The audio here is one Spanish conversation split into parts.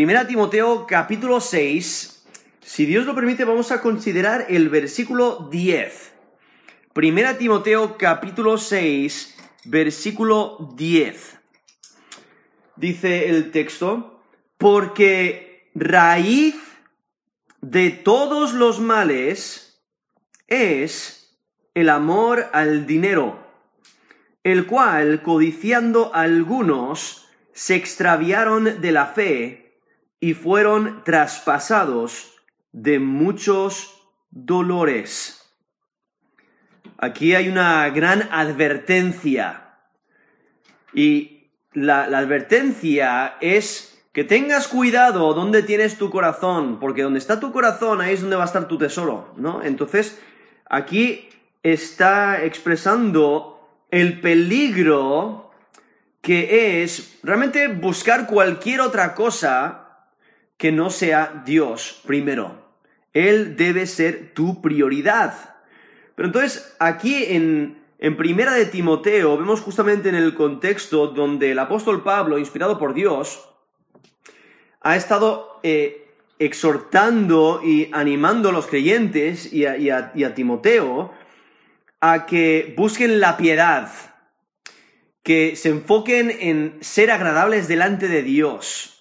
Primera Timoteo capítulo 6. Si Dios lo permite, vamos a considerar el versículo 10. Primera Timoteo capítulo 6, versículo 10. Dice el texto, porque raíz de todos los males es el amor al dinero, el cual, codiciando algunos, se extraviaron de la fe y fueron traspasados de muchos dolores. Aquí hay una gran advertencia. Y la, la, advertencia es que tengas cuidado donde tienes tu corazón, porque donde está tu corazón, ahí es donde va a estar tu tesoro, ¿no? Entonces, aquí está expresando el peligro que es realmente buscar cualquier otra cosa que no sea Dios primero. Él debe ser tu prioridad. Pero entonces, aquí en, en Primera de Timoteo, vemos justamente en el contexto donde el apóstol Pablo, inspirado por Dios, ha estado eh, exhortando y animando a los creyentes y a, Timoteo a que busquen la piedad, que se enfoquen en ser agradables delante de Dios,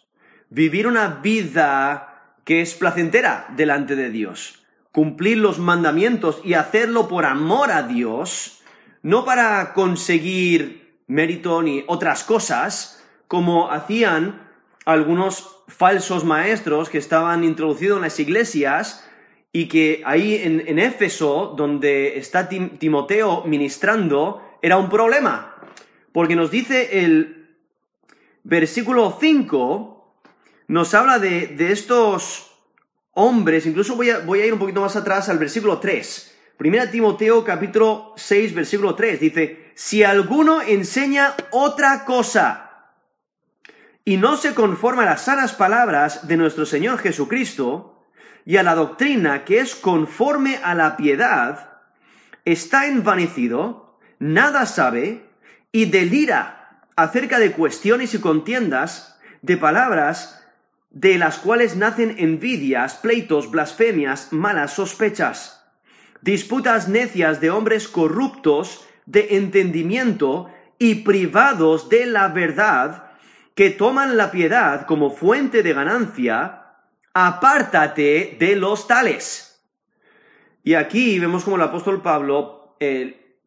vivir una vida que es placentera delante de Dios cumplir los mandamientos y hacerlo por amor a Dios, no para conseguir mérito ni otras cosas, como hacían algunos falsos maestros que estaban introducidos en las iglesias y que ahí en, en Éfeso, donde está Tim, Timoteo ministrando, era un problema. Porque nos dice el versículo 5, nos habla de, de estos hombres, incluso voy a, voy a ir un poquito más atrás al versículo 3. Primera Timoteo capítulo 6, versículo 3 dice, si alguno enseña otra cosa y no se conforma a las sanas palabras de nuestro Señor Jesucristo y a la doctrina que es conforme a la piedad, está envanecido, nada sabe y delira acerca de cuestiones y contiendas, de palabras de las cuales nacen envidias, pleitos, blasfemias, malas sospechas, disputas necias de hombres corruptos de entendimiento y privados de la verdad, que toman la piedad como fuente de ganancia, apártate de los tales. Y aquí vemos como el apóstol Pablo eh,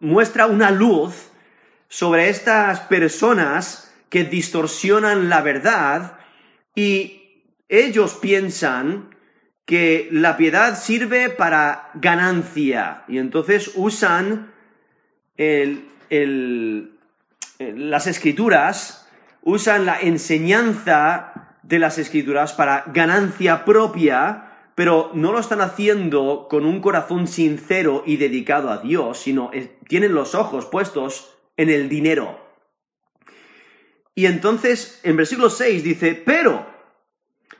muestra una luz sobre estas personas que distorsionan la verdad y ellos piensan que la piedad sirve para ganancia y entonces usan el, las escrituras, usan la enseñanza de las escrituras para ganancia propia, pero no lo están haciendo con un corazón sincero y dedicado a Dios, sino tienen los ojos puestos en el dinero. Y entonces en versículo 6 dice, pero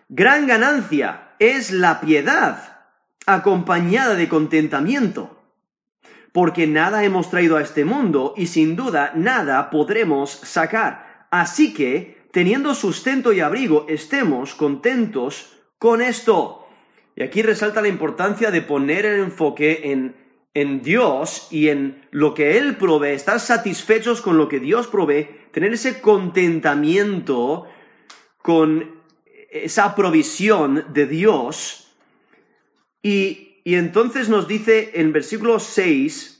gran ganancia es la piedad acompañada de contentamiento, porque nada hemos traído a este mundo y sin duda nada podremos sacar. Así que, teniendo sustento y abrigo, estemos contentos con esto. Y aquí resalta la importancia de poner el enfoque en en Dios y en lo que Él provee, estar satisfechos con lo que Dios provee, tener ese contentamiento con esa provisión de Dios. Y, y entonces nos dice en versículo 6,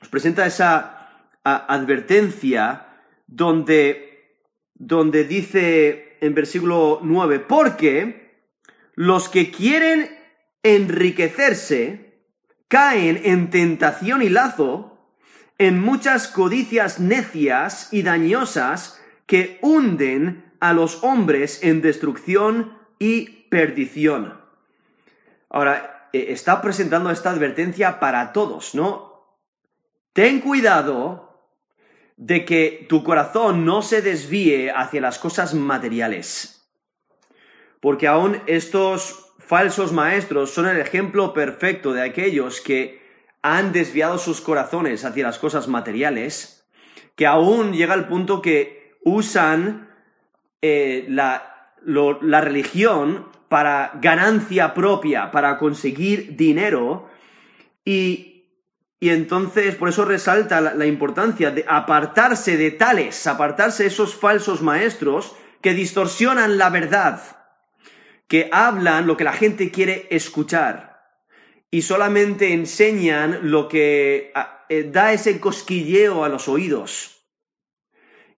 nos presenta esa advertencia donde, donde dice en versículo 9, porque los que quieren enriquecerse, caen en tentación y lazo, en muchas codicias necias y dañosas que hunden a los hombres en destrucción y perdición. Ahora, eh, está presentando esta advertencia para todos, ¿no? Ten cuidado de que tu corazón no se desvíe hacia las cosas materiales. Porque aún estos falsos maestros son el ejemplo perfecto de aquellos que han desviado sus corazones hacia las cosas materiales, que aún llega al punto que usan eh, la, la religión para ganancia propia, para conseguir dinero, y, y entonces por eso resalta la, la, importancia de apartarse de tales, apartarse de esos falsos maestros que distorsionan la verdad, que hablan lo que la gente quiere escuchar y solamente enseñan lo que eh, da ese cosquilleo a los oídos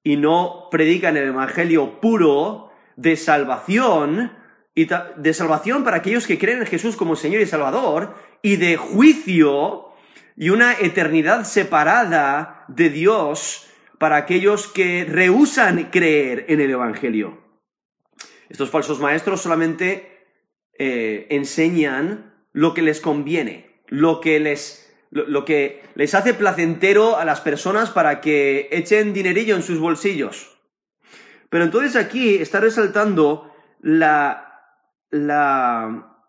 y no predican el Evangelio puro de salvación y de salvación para aquellos que creen en Jesús como Señor y Salvador y de juicio y una eternidad separada de Dios para aquellos que rehusan creer en el Evangelio. Estos falsos maestros solamente eh, enseñan lo que les conviene, lo que les, lo, que les hace placentero a las personas para que echen dinerillo en sus bolsillos. Pero entonces aquí está resaltando la, la,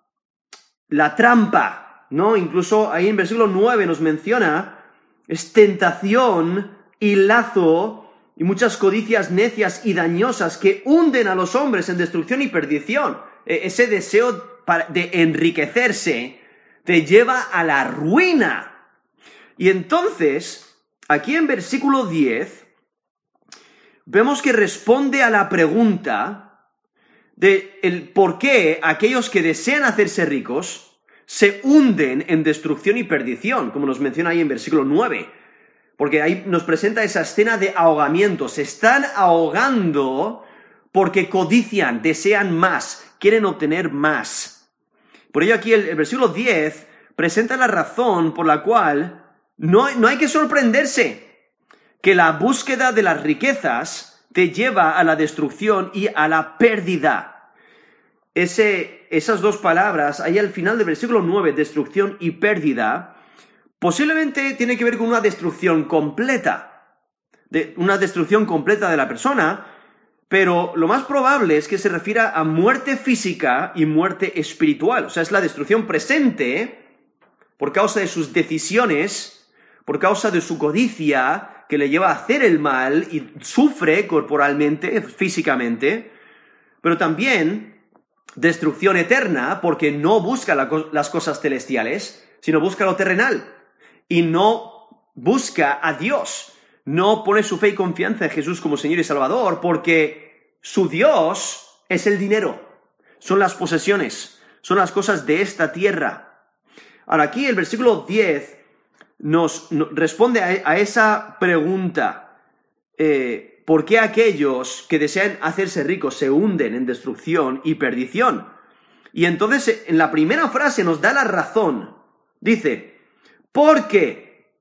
la trampa, ¿no? Incluso ahí en versículo 9 nos menciona, es tentación y lazo y muchas codicias necias y dañosas que hunden a los hombres en destrucción y perdición. E, ese deseo de enriquecerse te lleva a la ruina. Y entonces, aquí en versículo 10, vemos que responde a la pregunta de el por qué aquellos que desean hacerse ricos se hunden en destrucción y perdición, como nos menciona ahí en versículo 9 porque ahí nos presenta esa escena de ahogamiento. Se están ahogando porque codician, desean más, quieren obtener más. Por ello aquí el, versículo 10 presenta la razón por la cual no, no hay que sorprenderse que la búsqueda de las riquezas te lleva a la destrucción y a la pérdida. Ese, esas dos palabras, ahí al final del versículo 9, destrucción y pérdida, Posiblemente tiene que ver con una destrucción completa, de una destrucción completa de la persona, pero lo más probable es que se refiera a muerte física y muerte espiritual, o sea, es la destrucción presente por causa de sus decisiones, por causa de su codicia que le lleva a hacer el mal y sufre corporalmente, físicamente, pero también destrucción eterna porque no busca las cosas celestiales, sino busca lo terrenal y no busca a Dios, no pone su fe y confianza en Jesús como Señor y Salvador, porque su Dios es el dinero, son las posesiones, son las cosas de esta tierra. Ahora aquí el versículo 10 nos, responde a, esa pregunta. Eh, ¿Por qué aquellos que desean hacerse ricos se hunden en destrucción y perdición? Y entonces en la primera frase nos da la razón. Dice, porque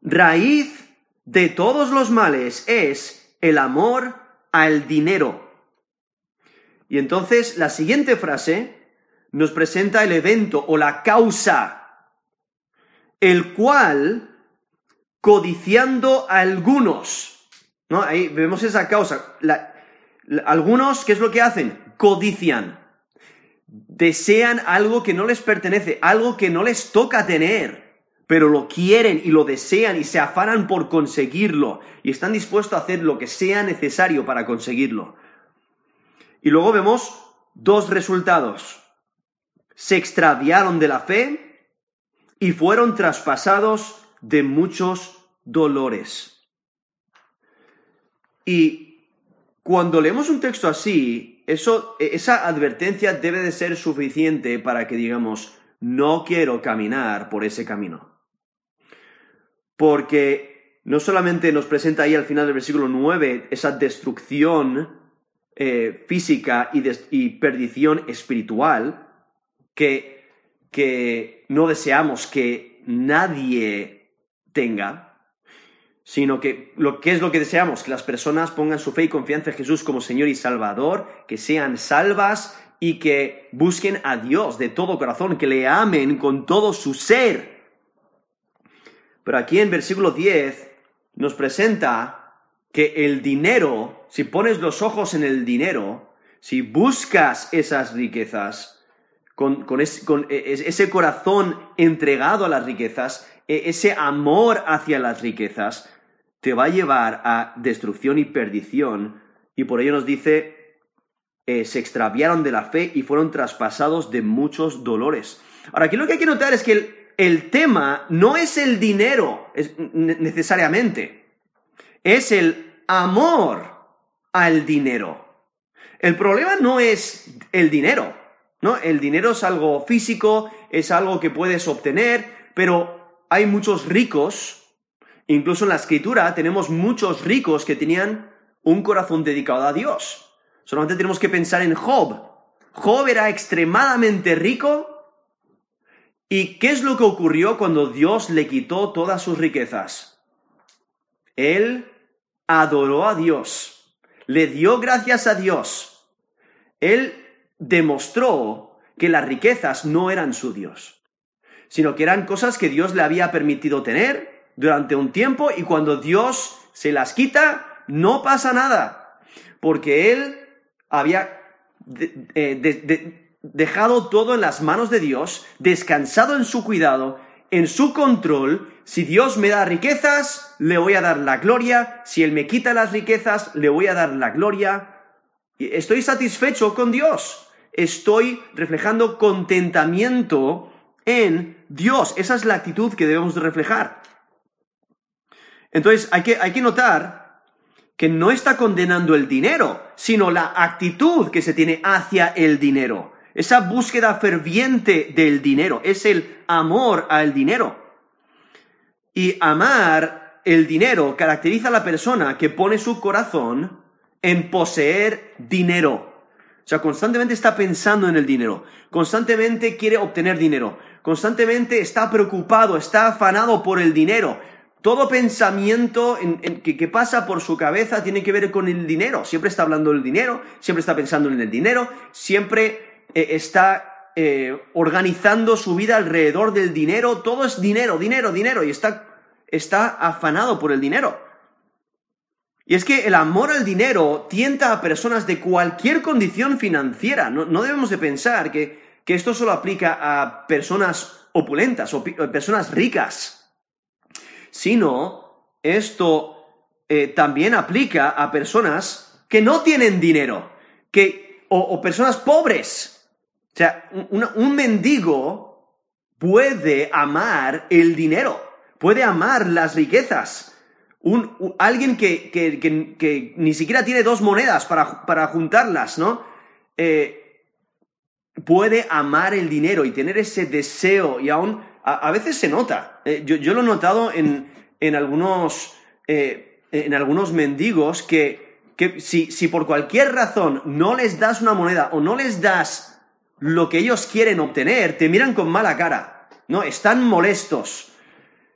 raíz de todos los males es el amor al dinero. Y entonces la siguiente frase nos presenta el evento o la causa, el cual, codiciando a algunos, ¿no? Ahí vemos esa causa. algunos, ¿qué es lo que hacen? Codician desean algo que no les pertenece, algo que no les toca tener, pero lo quieren y lo desean y se afanan por conseguirlo y están dispuestos a hacer lo que sea necesario para conseguirlo. Y luego vemos dos resultados. Se extraviaron de la fe y fueron traspasados de muchos dolores. Y cuando leemos un texto así, eso, esa advertencia debe de ser suficiente para que digamos, no quiero caminar por ese camino. Porque no solamente nos presenta ahí al final del versículo 9 esa destrucción eh, física y, y, perdición espiritual que, que no deseamos que nadie tenga, sino que lo que es lo que deseamos, que las personas pongan su fe y confianza en Jesús como Señor y Salvador, que sean salvas y que busquen a Dios de todo corazón, que le amen con todo su ser. Pero aquí en versículo 10 nos presenta que el dinero, si pones los ojos en el dinero, si buscas esas riquezas, con, con, con e, ese corazón entregado a las riquezas, e, ese amor hacia las riquezas, te va a llevar a destrucción y perdición. Y por ello nos dice eh, se extraviaron de la fe y fueron traspasados de muchos dolores. Ahora, aquí lo que hay que notar es que el, el tema no es el dinero necesariamente, es el amor al dinero. El problema no es el dinero, ¿no? El dinero es algo físico, es algo que puedes obtener, pero hay muchos ricos, incluso en la escritura tenemos muchos ricos que tenían un corazón dedicado a Dios. Solamente tenemos que pensar en Job. Job era extremadamente rico, ¿Y qué es lo que ocurrió cuando Dios le quitó todas sus riquezas? Él adoró a Dios, le dio gracias a Dios. Él demostró que las riquezas no eran su Dios, sino que eran cosas que Dios le había permitido tener durante un tiempo y cuando Dios se las quita, no pasa nada, porque Él había eh, dejado todo en las manos de Dios, descansado en su cuidado, en su control. Si Dios me da riquezas, le voy a dar la gloria. Si Él me quita las riquezas, le voy a dar la gloria. Estoy satisfecho con Dios. Estoy reflejando contentamiento en Dios. Esa es la actitud que debemos de reflejar. Entonces hay que, hay que notar que no está condenando el dinero, sino la actitud que se tiene hacia el dinero esa búsqueda ferviente del dinero, es el amor al dinero. Y amar el dinero caracteriza a la persona que pone su corazón en poseer dinero. O sea, constantemente está pensando en el dinero, constantemente quiere obtener dinero, constantemente está preocupado, está afanado por el dinero. Todo pensamiento que, pasa por su cabeza tiene que ver con el dinero. Siempre está hablando del dinero, siempre está pensando en el dinero, siempre eh, está eh, organizando su vida alrededor del dinero, todo es dinero, dinero, dinero, y está, está afanado por el dinero. Y es que el amor al dinero tienta a personas de cualquier condición financiera. No, debemos de pensar que, esto solo aplica a personas opulentas o personas ricas, sino esto eh, también aplica a personas que no tienen dinero, que, o personas pobres, sea, un, mendigo puede amar el dinero, puede amar las riquezas. Un, alguien que, ni siquiera tiene dos monedas para, juntarlas, ¿no? Eh, puede amar el dinero y tener ese deseo y aún a, veces se nota. Eh, yo, lo he notado en, algunos, eh, en algunos mendigos que, si, si por cualquier razón no les das una moneda o no les das lo que ellos quieren obtener, te miran con mala cara, ¿no? Están molestos,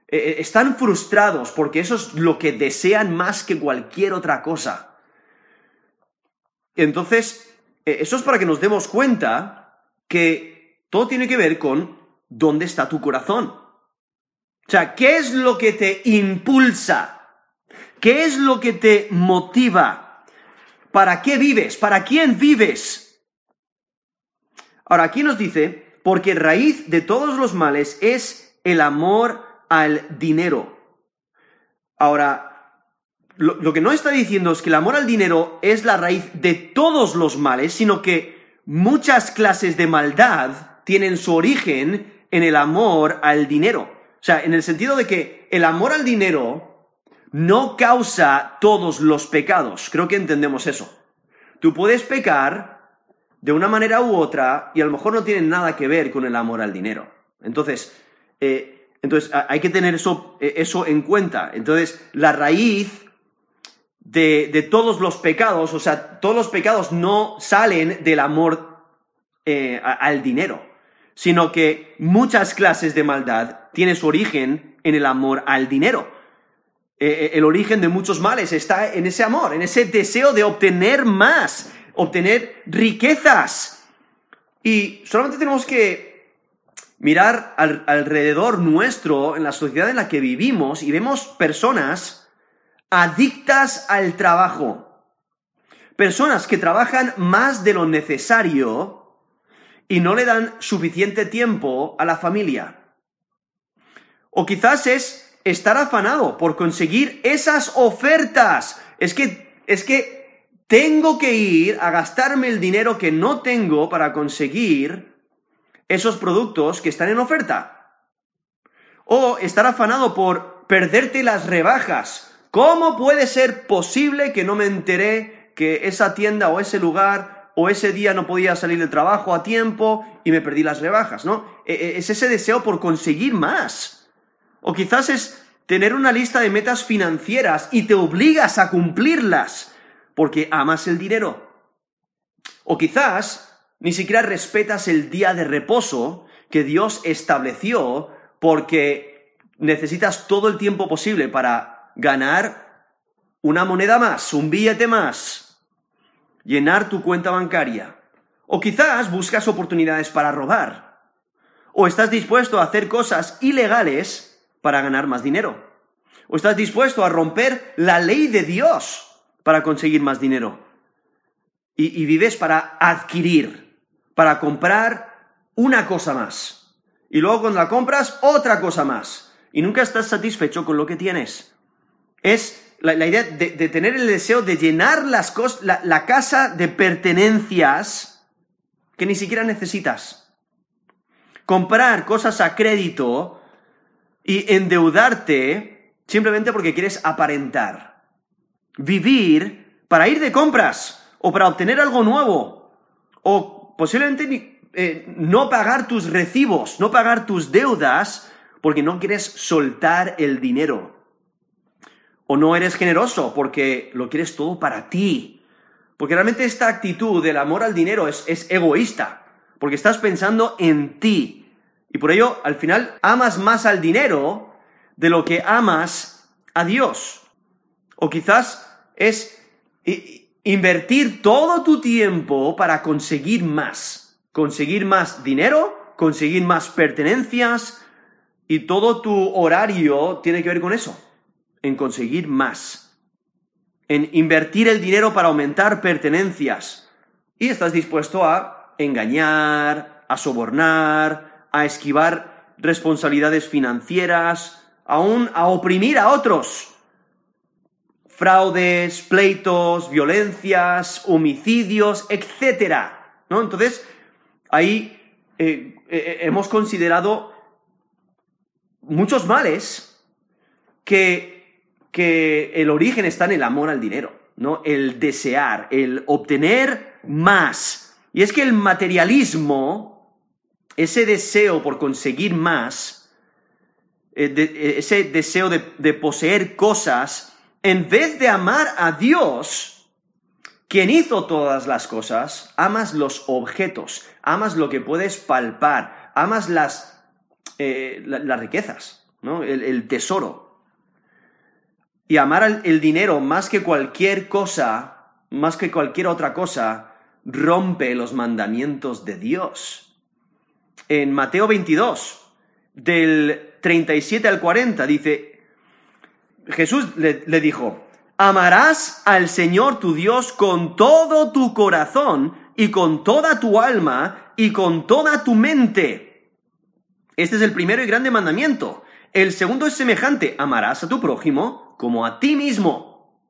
eh, eh, están frustrados porque eso es lo que desean más que cualquier otra cosa. Entonces, eh, eso es para que nos demos cuenta que todo tiene que ver con dónde está tu corazón. O sea, ¿qué es lo que te impulsa? ¿Qué es lo que te motiva? ¿Para qué vives? ¿Para quién vives? Ahora, aquí nos dice, porque raíz de todos los males es el amor al dinero. Ahora, lo, que no está diciendo es que el amor al dinero es la raíz de todos los males, sino que muchas clases de maldad tienen su origen en el amor al dinero. O sea, en el sentido de que el amor al dinero no causa todos los pecados. Creo que entendemos eso. Tú puedes pecar de una manera u otra y a lo mejor no tienen nada que ver con el amor al dinero. Entonces, eh, entonces hay que tener eso, eh, eso, en cuenta. Entonces, la raíz de, todos los pecados, o sea, todos los pecados no salen del amor eh, al dinero, sino que muchas clases de maldad tienen su origen en el amor al dinero. el origen de muchos males está en ese amor, en ese deseo de obtener más, obtener riquezas. Y solamente tenemos que mirar alrededor nuestro, en la sociedad en la que vivimos, y vemos personas adictas al trabajo. Personas que trabajan más de lo necesario y no le dan suficiente tiempo a la familia. O quizás es estar afanado por conseguir esas ofertas. Es que, es que tengo que ir a gastarme el dinero que no tengo para conseguir esos productos que están en oferta. O estar afanado por perderte las rebajas. ¿Cómo puede ser posible que no me enteré que esa tienda o ese lugar o ese día no podía salir del trabajo a tiempo y me perdí las rebajas, ¿no? E, e, es ese deseo por conseguir más. O quizás es tener una lista de metas financieras y te obligas a cumplirlas porque amas el dinero. O quizás ni siquiera respetas el día de reposo que Dios estableció porque necesitas todo el tiempo posible para ganar una moneda más, un billete más, llenar tu cuenta bancaria. O quizás buscas oportunidades para robar. O estás dispuesto a hacer cosas ilegales para ganar más dinero. O estás dispuesto a romper la ley de Dios para conseguir más dinero. Y, vives para adquirir, para comprar una cosa más. Y luego cuando la compras, otra cosa más. Y nunca estás satisfecho con lo que tienes. Es la, idea de, tener el deseo de llenar las la, la casa de pertenencias que ni siquiera necesitas. Comprar cosas a crédito y endeudarte simplemente porque quieres aparentar vivir para ir de compras o para obtener algo nuevo o posiblemente eh, no pagar tus recibos, no pagar tus deudas porque no quieres soltar el dinero. O no eres generoso porque lo quieres todo para ti. Porque realmente esta actitud del amor al dinero es, es egoísta, porque estás pensando en ti. Y por ello, al final, amas más al dinero de lo que amas a Dios. O quizás es invertir todo tu tiempo para conseguir más. Conseguir más dinero, conseguir más pertenencias y todo tu horario tiene que ver con eso. En conseguir más. En invertir el dinero para aumentar pertenencias. Y estás dispuesto a engañar, a sobornar, a esquivar responsabilidades financieras, aún a oprimir a otros fraudes, pleitos, violencias, homicidios, etc. ¿no? Entonces, ahí eh, eh, hemos considerado muchos males que, que el origen está en el amor al dinero, ¿no? El desear, el obtener más. Y es que el materialismo, ese deseo por conseguir más, eh, ese deseo de poseer cosas, en vez de amar a Dios, quien hizo todas las cosas, amas los objetos, amas lo que puedes palpar, amas las, eh, riquezas, ¿no? el, tesoro. Y amar el dinero más que cualquier cosa, más que cualquier otra cosa, rompe los mandamientos de Dios. En Mateo 22, del 37 al 40, dice, Jesús le, dijo, amarás al Señor tu Dios con todo tu corazón y con toda tu alma y con toda tu mente. Este es el primero y grande mandamiento. El segundo es semejante, amarás a tu prójimo como a ti mismo.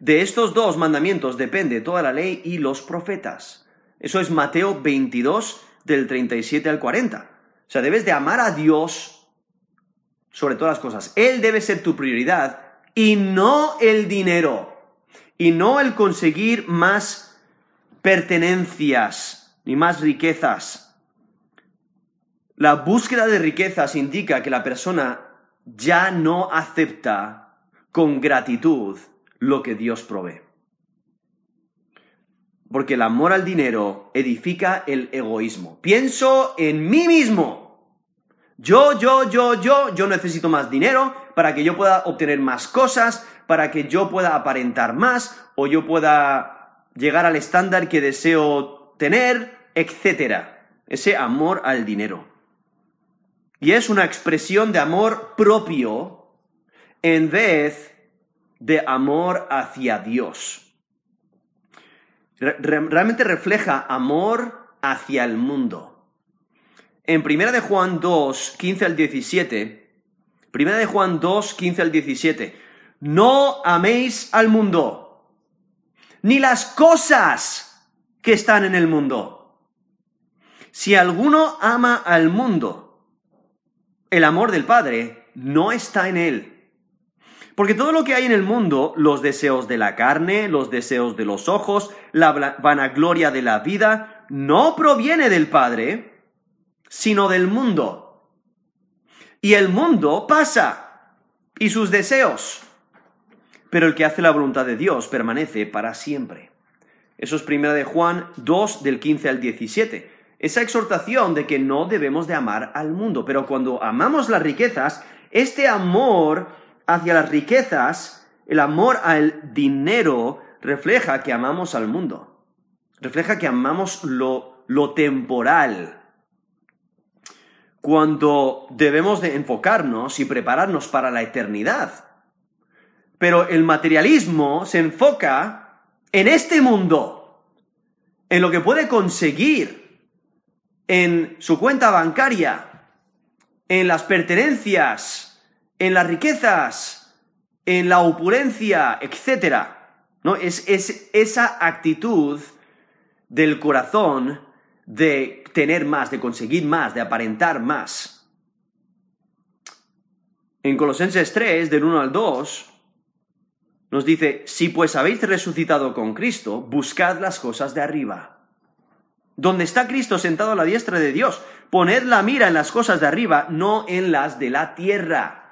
De estos dos mandamientos depende toda la ley y los profetas. Eso es Mateo 22 del 37 al 40. O sea, debes de amar a Dios sobre todas las cosas. Él debe ser tu prioridad y no el dinero. Y no el conseguir más pertenencias ni más riquezas. La búsqueda de riquezas indica que la persona ya no acepta con gratitud lo que Dios provee. Porque el amor al dinero edifica el egoísmo. Pienso en mí mismo yo, yo, yo, yo, yo necesito más dinero para que yo pueda obtener más cosas, para que yo pueda aparentar más o yo pueda llegar al estándar que deseo tener, etc. Ese amor al dinero. Y es una expresión de amor propio en vez de amor hacia Dios. Realmente refleja amor hacia el mundo en Primera de Juan 2, 15 al 17, Primera de Juan 2, 15 al 17, no améis al mundo, ni las cosas que están en el mundo. Si alguno ama al mundo, el amor del Padre no está en él. Porque todo lo que hay en el mundo, los deseos de la carne, los deseos de los ojos, la vanagloria de la vida, no proviene del Padre, sino del mundo. Y el mundo pasa, y sus deseos. Pero el que hace la voluntad de Dios permanece para siempre. Eso es primera de Juan 2 del 15 al 17. Esa exhortación de que no debemos de amar al mundo, pero cuando amamos las riquezas, este amor hacia las riquezas, el amor al dinero refleja que amamos al mundo, refleja que amamos lo, lo temporal. Cuando debemos de enfocarnos y prepararnos para la eternidad. Pero el materialismo se enfoca en este mundo, en lo que puede conseguir, en su cuenta bancaria, en las pertenencias, en las riquezas, en la opulencia, etc. ¿No? Es, es esa actitud del corazón de tener más, de conseguir más, de aparentar más. En Colosenses 3, del 1 al 2, nos dice, si pues habéis resucitado con Cristo, buscad las cosas de arriba. Donde está Cristo sentado a la diestra de Dios, poned la mira en las cosas de arriba, no en las de la tierra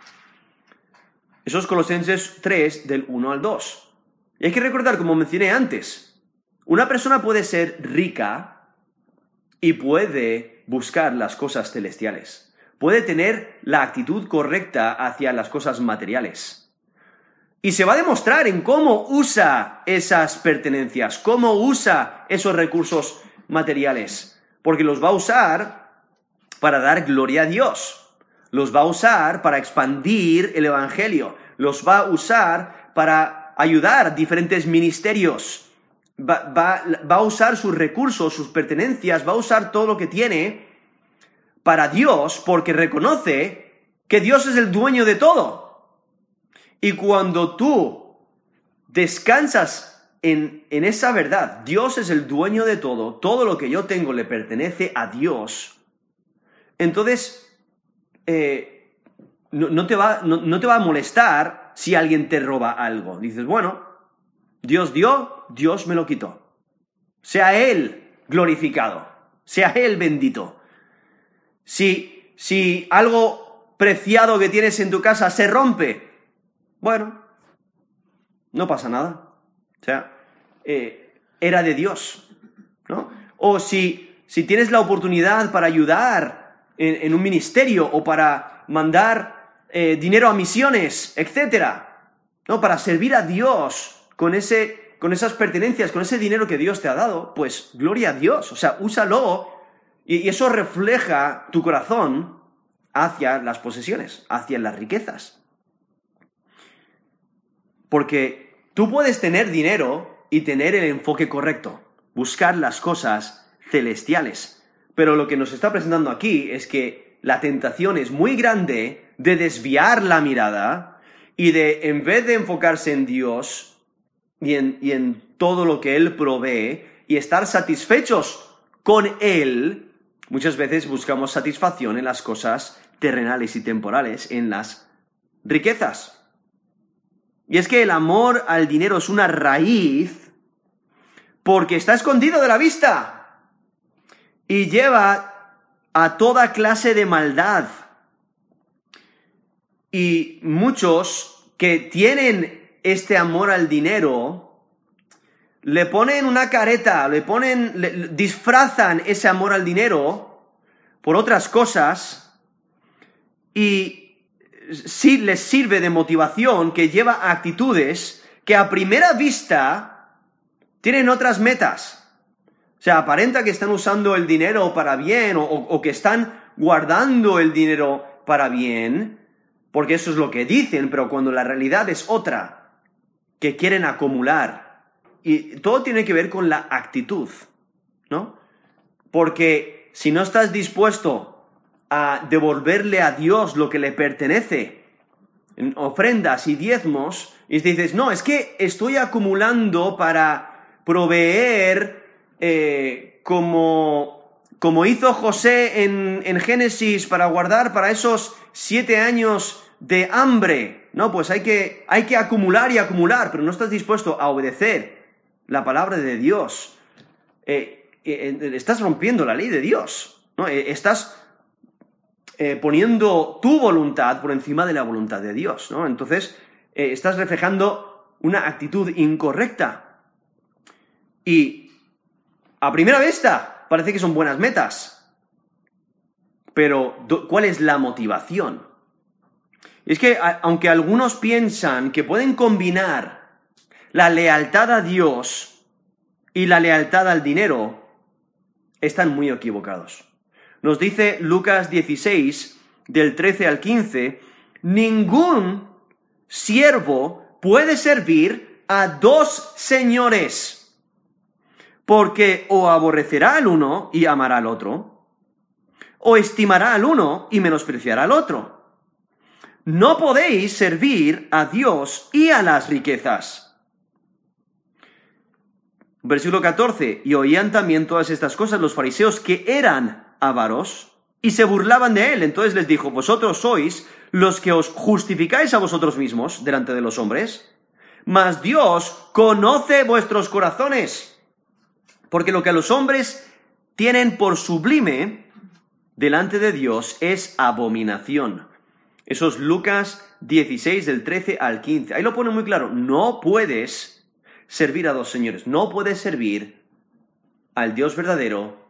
eso es Colosenses 3 del 1 al 2. Y hay que recordar, como mencioné antes, una persona puede ser rica y puede buscar las cosas celestiales. Puede tener la actitud correcta hacia las cosas materiales. Y se va a demostrar en cómo usa esas pertenencias, cómo usa esos recursos materiales. Porque los va a usar para dar gloria a Dios los va a usar para expandir el Evangelio, los va a usar para ayudar diferentes ministerios, va, a usar sus recursos, sus pertenencias, va a usar todo lo que tiene para Dios porque reconoce que Dios es el dueño de todo. Y cuando tú descansas en, en, esa verdad, Dios es el dueño de todo, todo lo que yo tengo le pertenece a Dios, entonces eh, no, te va, no, te va a molestar si alguien te roba algo. Dices, bueno, Dios dio, Dios me lo quitó. Sea Él glorificado, sea Él bendito. Si, si algo preciado que tienes en tu casa se rompe, bueno, no pasa nada. O sea, eh, era de Dios, ¿no? O si, si tienes la oportunidad para ayudar en, un ministerio o para mandar eh, dinero a misiones, etc. ¿no? Para servir a Dios con, ese, con esas pertenencias, con ese dinero que Dios te ha dado, pues gloria a Dios. O sea, úsalo y, y eso refleja tu corazón hacia las posesiones, hacia las riquezas. Porque tú puedes tener dinero y tener el enfoque correcto, buscar las cosas celestiales. Pero lo que nos está presentando aquí es que la tentación es muy grande de desviar la mirada y de, en vez de enfocarse en Dios y en, y en todo lo que Él provee y estar satisfechos con Él, muchas veces buscamos satisfacción en las cosas terrenales y temporales, en las riquezas. Y es que el amor al dinero es una raíz porque está escondido de la vista y lleva a toda clase de maldad. Y muchos que tienen este amor al dinero, le ponen una careta, le ponen, disfrazan ese amor al dinero por otras cosas y sí les sirve de motivación que lleva a actitudes que a primera vista tienen otras metas. O sea, aparenta que están usando el dinero para bien o, que están guardando el dinero para bien, porque eso es lo que dicen, pero cuando la realidad es otra, que quieren acumular. Y todo tiene que ver con la actitud, ¿no? Porque si no estás dispuesto a devolverle a Dios lo que le pertenece, en ofrendas y diezmos, y dices, no, es que estoy acumulando para proveer eh, como, como hizo José en, en Génesis para guardar para esos siete años de hambre. No, pues hay que, hay que acumular y acumular, pero no estás dispuesto a obedecer la palabra de Dios. Eh, eh, eh, estás rompiendo la ley de Dios. ¿no? estás poniendo tu voluntad por encima de la voluntad de Dios. ¿no? Entonces, estás reflejando una actitud incorrecta. Y a primera vista parece que son buenas metas. Pero, ¿cuál es la motivación? Es que aunque algunos piensan que pueden combinar la lealtad a Dios y la lealtad al dinero, están muy equivocados. Nos dice Lucas 16, del 13 al 15, ningún siervo puede servir a dos señores, porque o aborrecerá al uno y amará al otro, o estimará al uno y menospreciará al otro. No podéis servir a Dios y a las riquezas. Versículo 14. Y oían también todas estas cosas los fariseos que eran avaros y se burlaban de él. Entonces les dijo, vosotros sois los que os justificáis a vosotros mismos delante de los hombres, mas Dios conoce vuestros corazones. Porque lo que a los hombres tienen por sublime delante de Dios es abominación. Eso es Lucas 16 del 13 al 15. Ahí lo pone muy claro. No puedes servir a dos señores. No puedes servir al Dios verdadero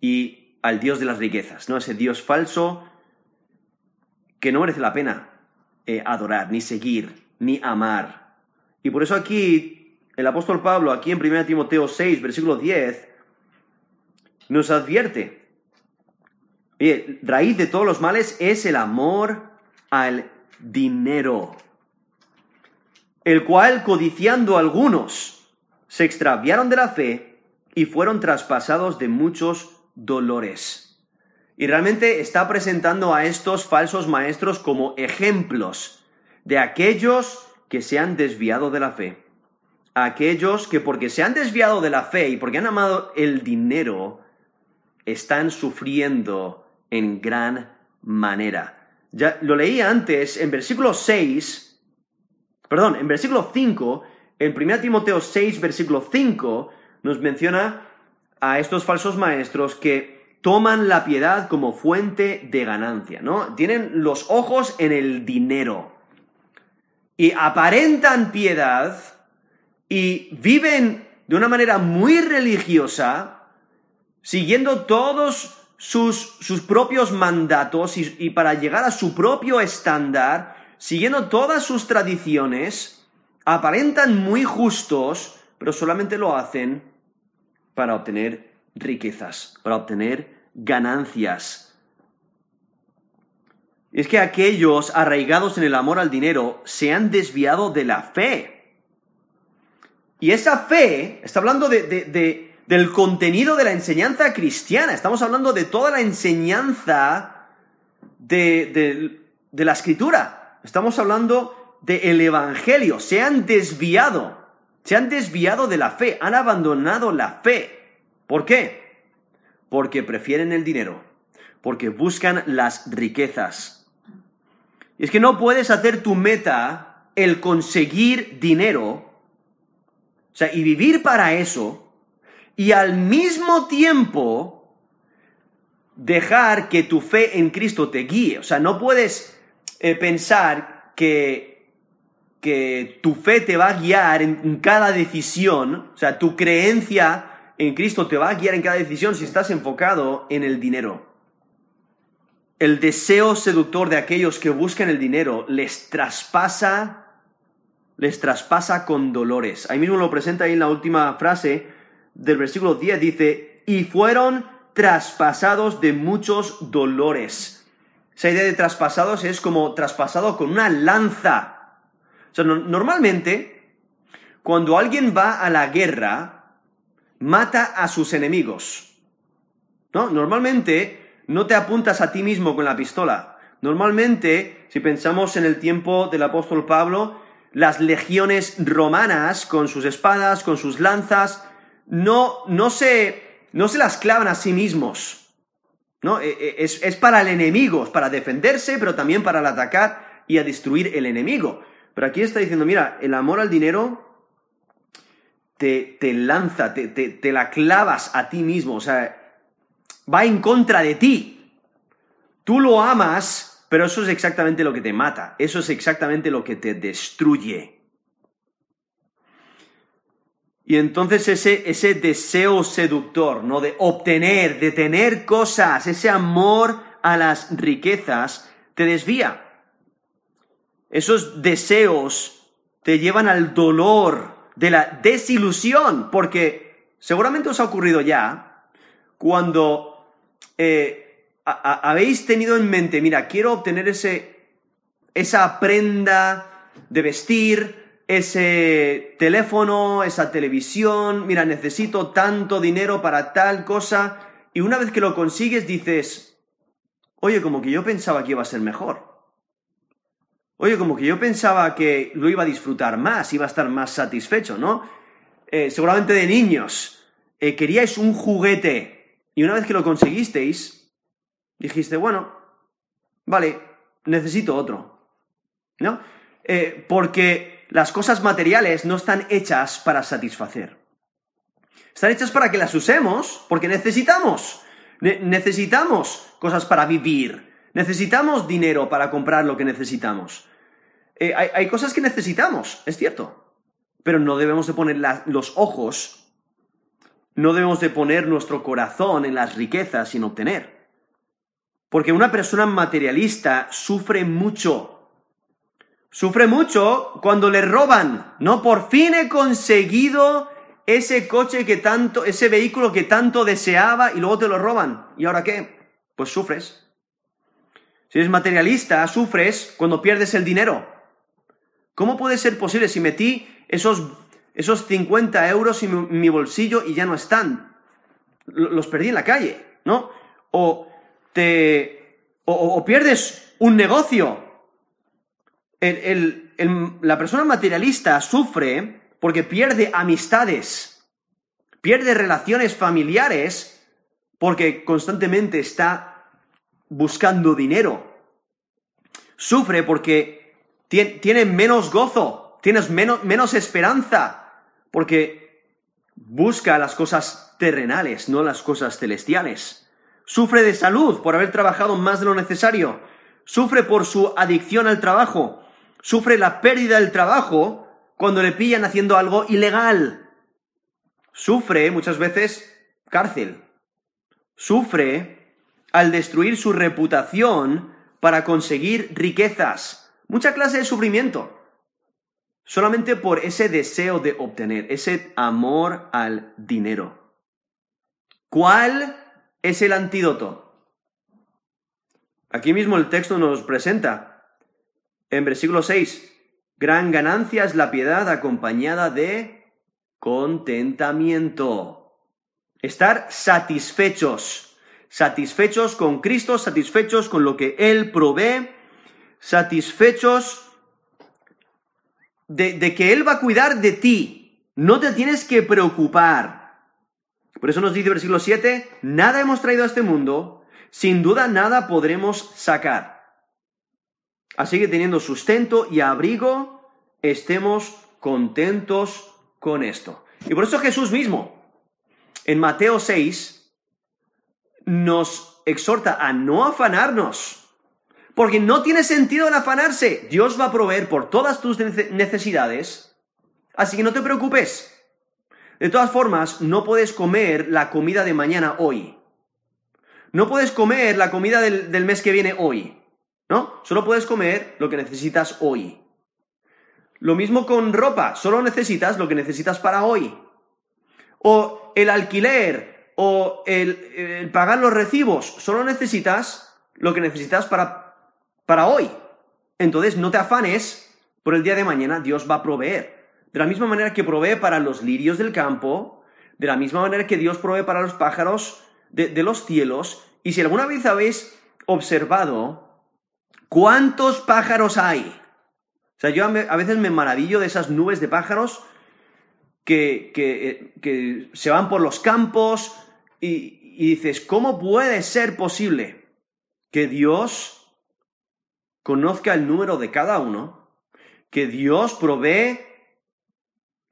y al Dios de las riquezas, ¿no? Ese Dios falso que no merece la pena eh, adorar, ni seguir, ni amar. Y por eso aquí el apóstol Pablo, aquí en 1 Timoteo 6, versículo 10, nos advierte raíz de todos los males es el amor al dinero, el cual, codiciando algunos, se extraviaron de la fe y fueron traspasados de muchos dolores. Y realmente está presentando a estos falsos maestros como ejemplos de aquellos que se han desviado de la fe. Aquellos que porque se han desviado de la fe y porque han amado el dinero, están sufriendo en gran manera. Ya lo leí antes en versículo 6, perdón, en versículo 5, en 1 Timoteo 6, versículo 5, nos menciona a estos falsos maestros que toman la piedad como fuente de ganancia, ¿no? Tienen los ojos en el dinero y aparentan piedad y viven de una manera muy religiosa, siguiendo todos sus, sus propios mandatos y, para llegar a su propio estándar, siguiendo todas sus tradiciones, aparentan muy justos, pero solamente lo hacen para obtener riquezas, para obtener ganancias. Es que aquellos arraigados en el amor al dinero se han desviado de la fe. Y esa fe, está hablando de del contenido de la enseñanza cristiana. Estamos hablando de toda la enseñanza de, la escritura. Estamos hablando del Evangelio. Se han desviado. Se han desviado de la fe. Han abandonado la fe. ¿Por qué? Porque prefieren el dinero. Porque buscan las riquezas. Y es que no puedes hacer tu meta el conseguir dinero. O sea, y vivir para eso y al mismo tiempo dejar que tu fe en Cristo te guíe. O sea, no puedes eh, pensar que, que tu fe te va a guiar en, cada decisión, o sea, tu creencia en Cristo te va a guiar en cada decisión si estás enfocado en el dinero. El deseo seductor de aquellos que buscan el dinero les traspasa, les traspasa con dolores. Ahí mismo lo presenta ahí en la última frase, del versículo 10 dice, y fueron traspasados de muchos dolores. Esa idea de traspasados es como traspasado con una lanza. Normalmente, cuando alguien va a la guerra, mata a sus enemigos. ¿No? Normalmente no te apuntas a ti mismo con la pistola. Normalmente, si pensamos en el tiempo del apóstol Pablo, las legiones romanas con sus espadas, con sus lanzas, no, no, se, no se las clavan a sí mismos. ¿no? E, e, es, es para el enemigo, es para defenderse, pero también para atacar y a destruir el enemigo. Pero aquí está diciendo, mira, el amor al dinero te, te lanza, te, te, te la clavas a ti mismo, o sea, va en contra de ti. Tú lo amas pero eso es exactamente lo que te mata, eso es exactamente lo que te destruye. Y entonces ese, ese deseo seductor, ¿no? De obtener, de tener cosas, ese amor a las riquezas, te desvía. Esos deseos te llevan al dolor de la desilusión, porque seguramente os ha ocurrido ya, cuando eh, habéis tenido en mente, mira, quiero obtener ese, esa prenda de vestir, ese teléfono, esa televisión, mira, necesito tanto dinero para tal cosa, y una vez que lo consigues dices, oye, como que yo pensaba que iba a ser mejor. Oye, como que yo pensaba que lo iba a disfrutar más, iba a estar más satisfecho, ¿no? Eh, seguramente de niños, eh, queríais un juguete, y una vez que lo conseguisteis, dijiste, bueno, vale, necesito otro. ¿No? Eh, porque las cosas materiales no están hechas para satisfacer. Están hechas para que las usemos, porque necesitamos. necesitamos cosas para vivir. Necesitamos dinero para comprar lo que necesitamos. Eh, hay, cosas que necesitamos, es cierto. Pero no debemos de poner los ojos, no debemos de poner nuestro corazón en las riquezas sin obtener. Porque una persona materialista sufre mucho. Sufre mucho cuando le roban. No, por fin he conseguido ese coche que tanto, ese vehículo que tanto deseaba y luego te lo roban. ¿Y ahora qué? Pues sufres. Si eres materialista, sufres cuando pierdes el dinero. ¿Cómo puede ser posible si metí esos, esos 50 euros en mi, mi bolsillo y ya no están? Los perdí en la calle, ¿no? O te, o, pierdes un negocio. La persona materialista sufre porque pierde amistades, pierde relaciones familiares porque constantemente está buscando dinero. Sufre porque tiene, menos gozo, tienes menos, menos esperanza, porque busca las cosas terrenales, no las cosas celestiales. Sufre de salud por haber trabajado más de lo necesario. Sufre por su adicción al trabajo. Sufre la pérdida del trabajo cuando le pillan haciendo algo ilegal. Sufre muchas veces cárcel. Sufre al destruir su reputación para conseguir riquezas. Mucha clase de sufrimiento. Solamente por ese deseo de obtener, ese amor al dinero. ¿Cuál es el antídoto? Aquí mismo el texto nos presenta, en versículo 6, gran ganancia es la piedad acompañada de contentamiento. Estar satisfechos, satisfechos con Cristo, satisfechos con lo que Él provee, satisfechos de, que Él va a cuidar de ti. No te tienes que preocupar. Por eso nos dice versículo 7, nada hemos traído a este mundo, sin duda nada podremos sacar. Así que teniendo sustento y abrigo, estemos contentos con esto. Y por eso Jesús mismo, en Mateo 6, nos exhorta a no afanarnos, porque no tiene sentido el afanarse. Dios va a proveer por todas tus necesidades, así que no te preocupes. De todas formas, no puedes comer la comida de mañana hoy. No puedes comer la comida del, mes que viene hoy. ¿No? Solo puedes comer lo que necesitas hoy. Lo mismo con ropa, solo necesitas lo que necesitas para hoy. O el alquiler, o el, pagar los recibos, solo necesitas lo que necesitas para, para hoy. Entonces no te afanes por el día de mañana, Dios va a proveer. De la misma manera que provee para los lirios del campo, de la misma manera que Dios provee para los pájaros de, los cielos. Y si alguna vez habéis observado cuántos pájaros hay, O sea, yo a veces me maravillo de esas nubes de pájaros que, que, que se van por los campos y, y dices, ¿cómo puede ser posible que Dios conozca el número de cada uno, que Dios provee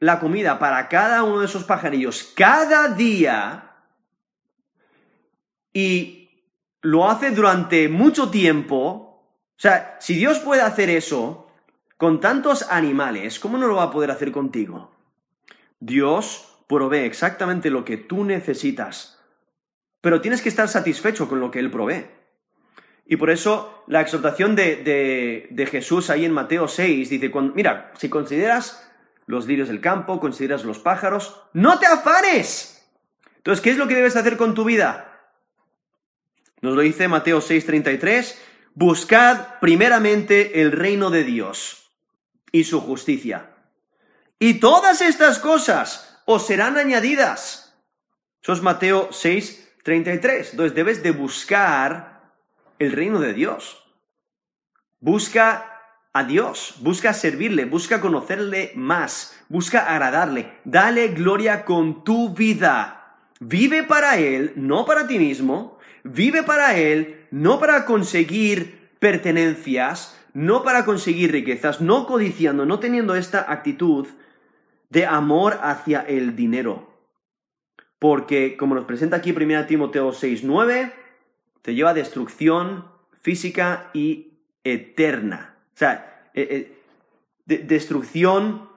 la comida para cada uno de esos pajarillos cada día y lo hace durante mucho tiempo. O sea, si Dios puede hacer eso con tantos animales, ¿cómo no lo va a poder hacer contigo? Dios provee exactamente lo que tú necesitas, pero tienes que estar satisfecho con lo que Él provee. Y por eso la exhortación de, de, Jesús ahí en Mateo 6 dice, mira, si consideras los lirios del campo, consideras los pájaros, no te afanes. Entonces, ¿qué es lo que debes hacer con tu vida? Nos lo dice Mateo 6:33, buscad primeramente el reino de Dios y su justicia. Y todas estas cosas os serán añadidas. Eso es Mateo 6:33. Entonces debes de buscar el reino de Dios. Busca a Dios, busca servirle, busca conocerle más, busca agradarle, dale gloria con tu vida. Vive para Él, no para ti mismo, vive para Él, no para conseguir pertenencias, no para conseguir riquezas, no codiciando, no teniendo esta actitud de amor hacia el dinero. Porque, como nos presenta aquí 1 Timoteo 6.9, te lleva a destrucción física y eterna. O sea, eh, eh, destrucción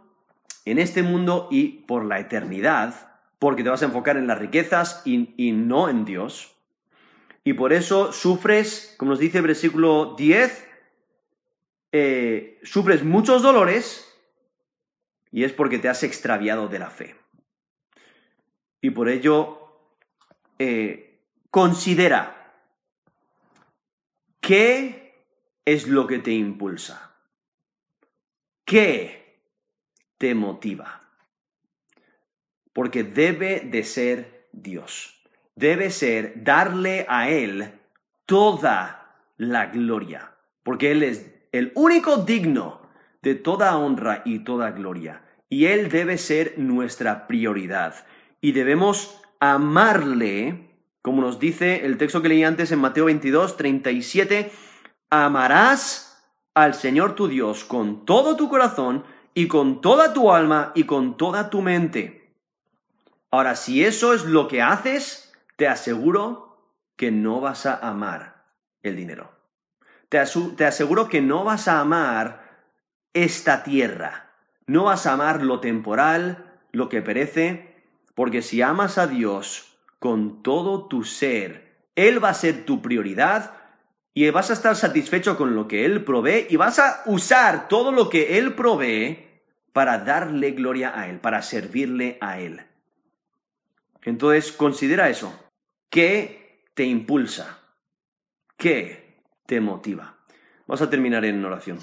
en este mundo y por la eternidad, porque te vas a enfocar en las riquezas y, no en Dios. Y por eso sufres, como nos dice el versículo 10, eh, sufres muchos dolores y es porque te has extraviado de la fe. Y por ello, considera que es lo que te impulsa? ¿Qué te motiva? Porque debe de ser Dios. Debe ser darle a Él toda la gloria. Porque Él es el único digno de toda honra y toda gloria. Y Él debe ser nuestra prioridad. Y debemos amarle, como nos dice el texto que leí antes en Mateo 22, 37 amarás al Señor tu Dios con todo tu corazón y con toda tu alma y con toda tu mente. Ahora, si eso es lo que haces, te aseguro que no vas a amar el dinero. Te, aseguro que no vas a amar esta tierra. No vas a amar lo temporal, lo que perece, porque si amas a Dios con todo tu ser, Él va a ser tu prioridad y vas a estar satisfecho con lo que Él provee y vas a usar todo lo que Él provee para darle gloria a Él, para servirle a Él. Entonces, considera eso. ¿Qué te impulsa? ¿Qué te motiva? Vamos a terminar en oración.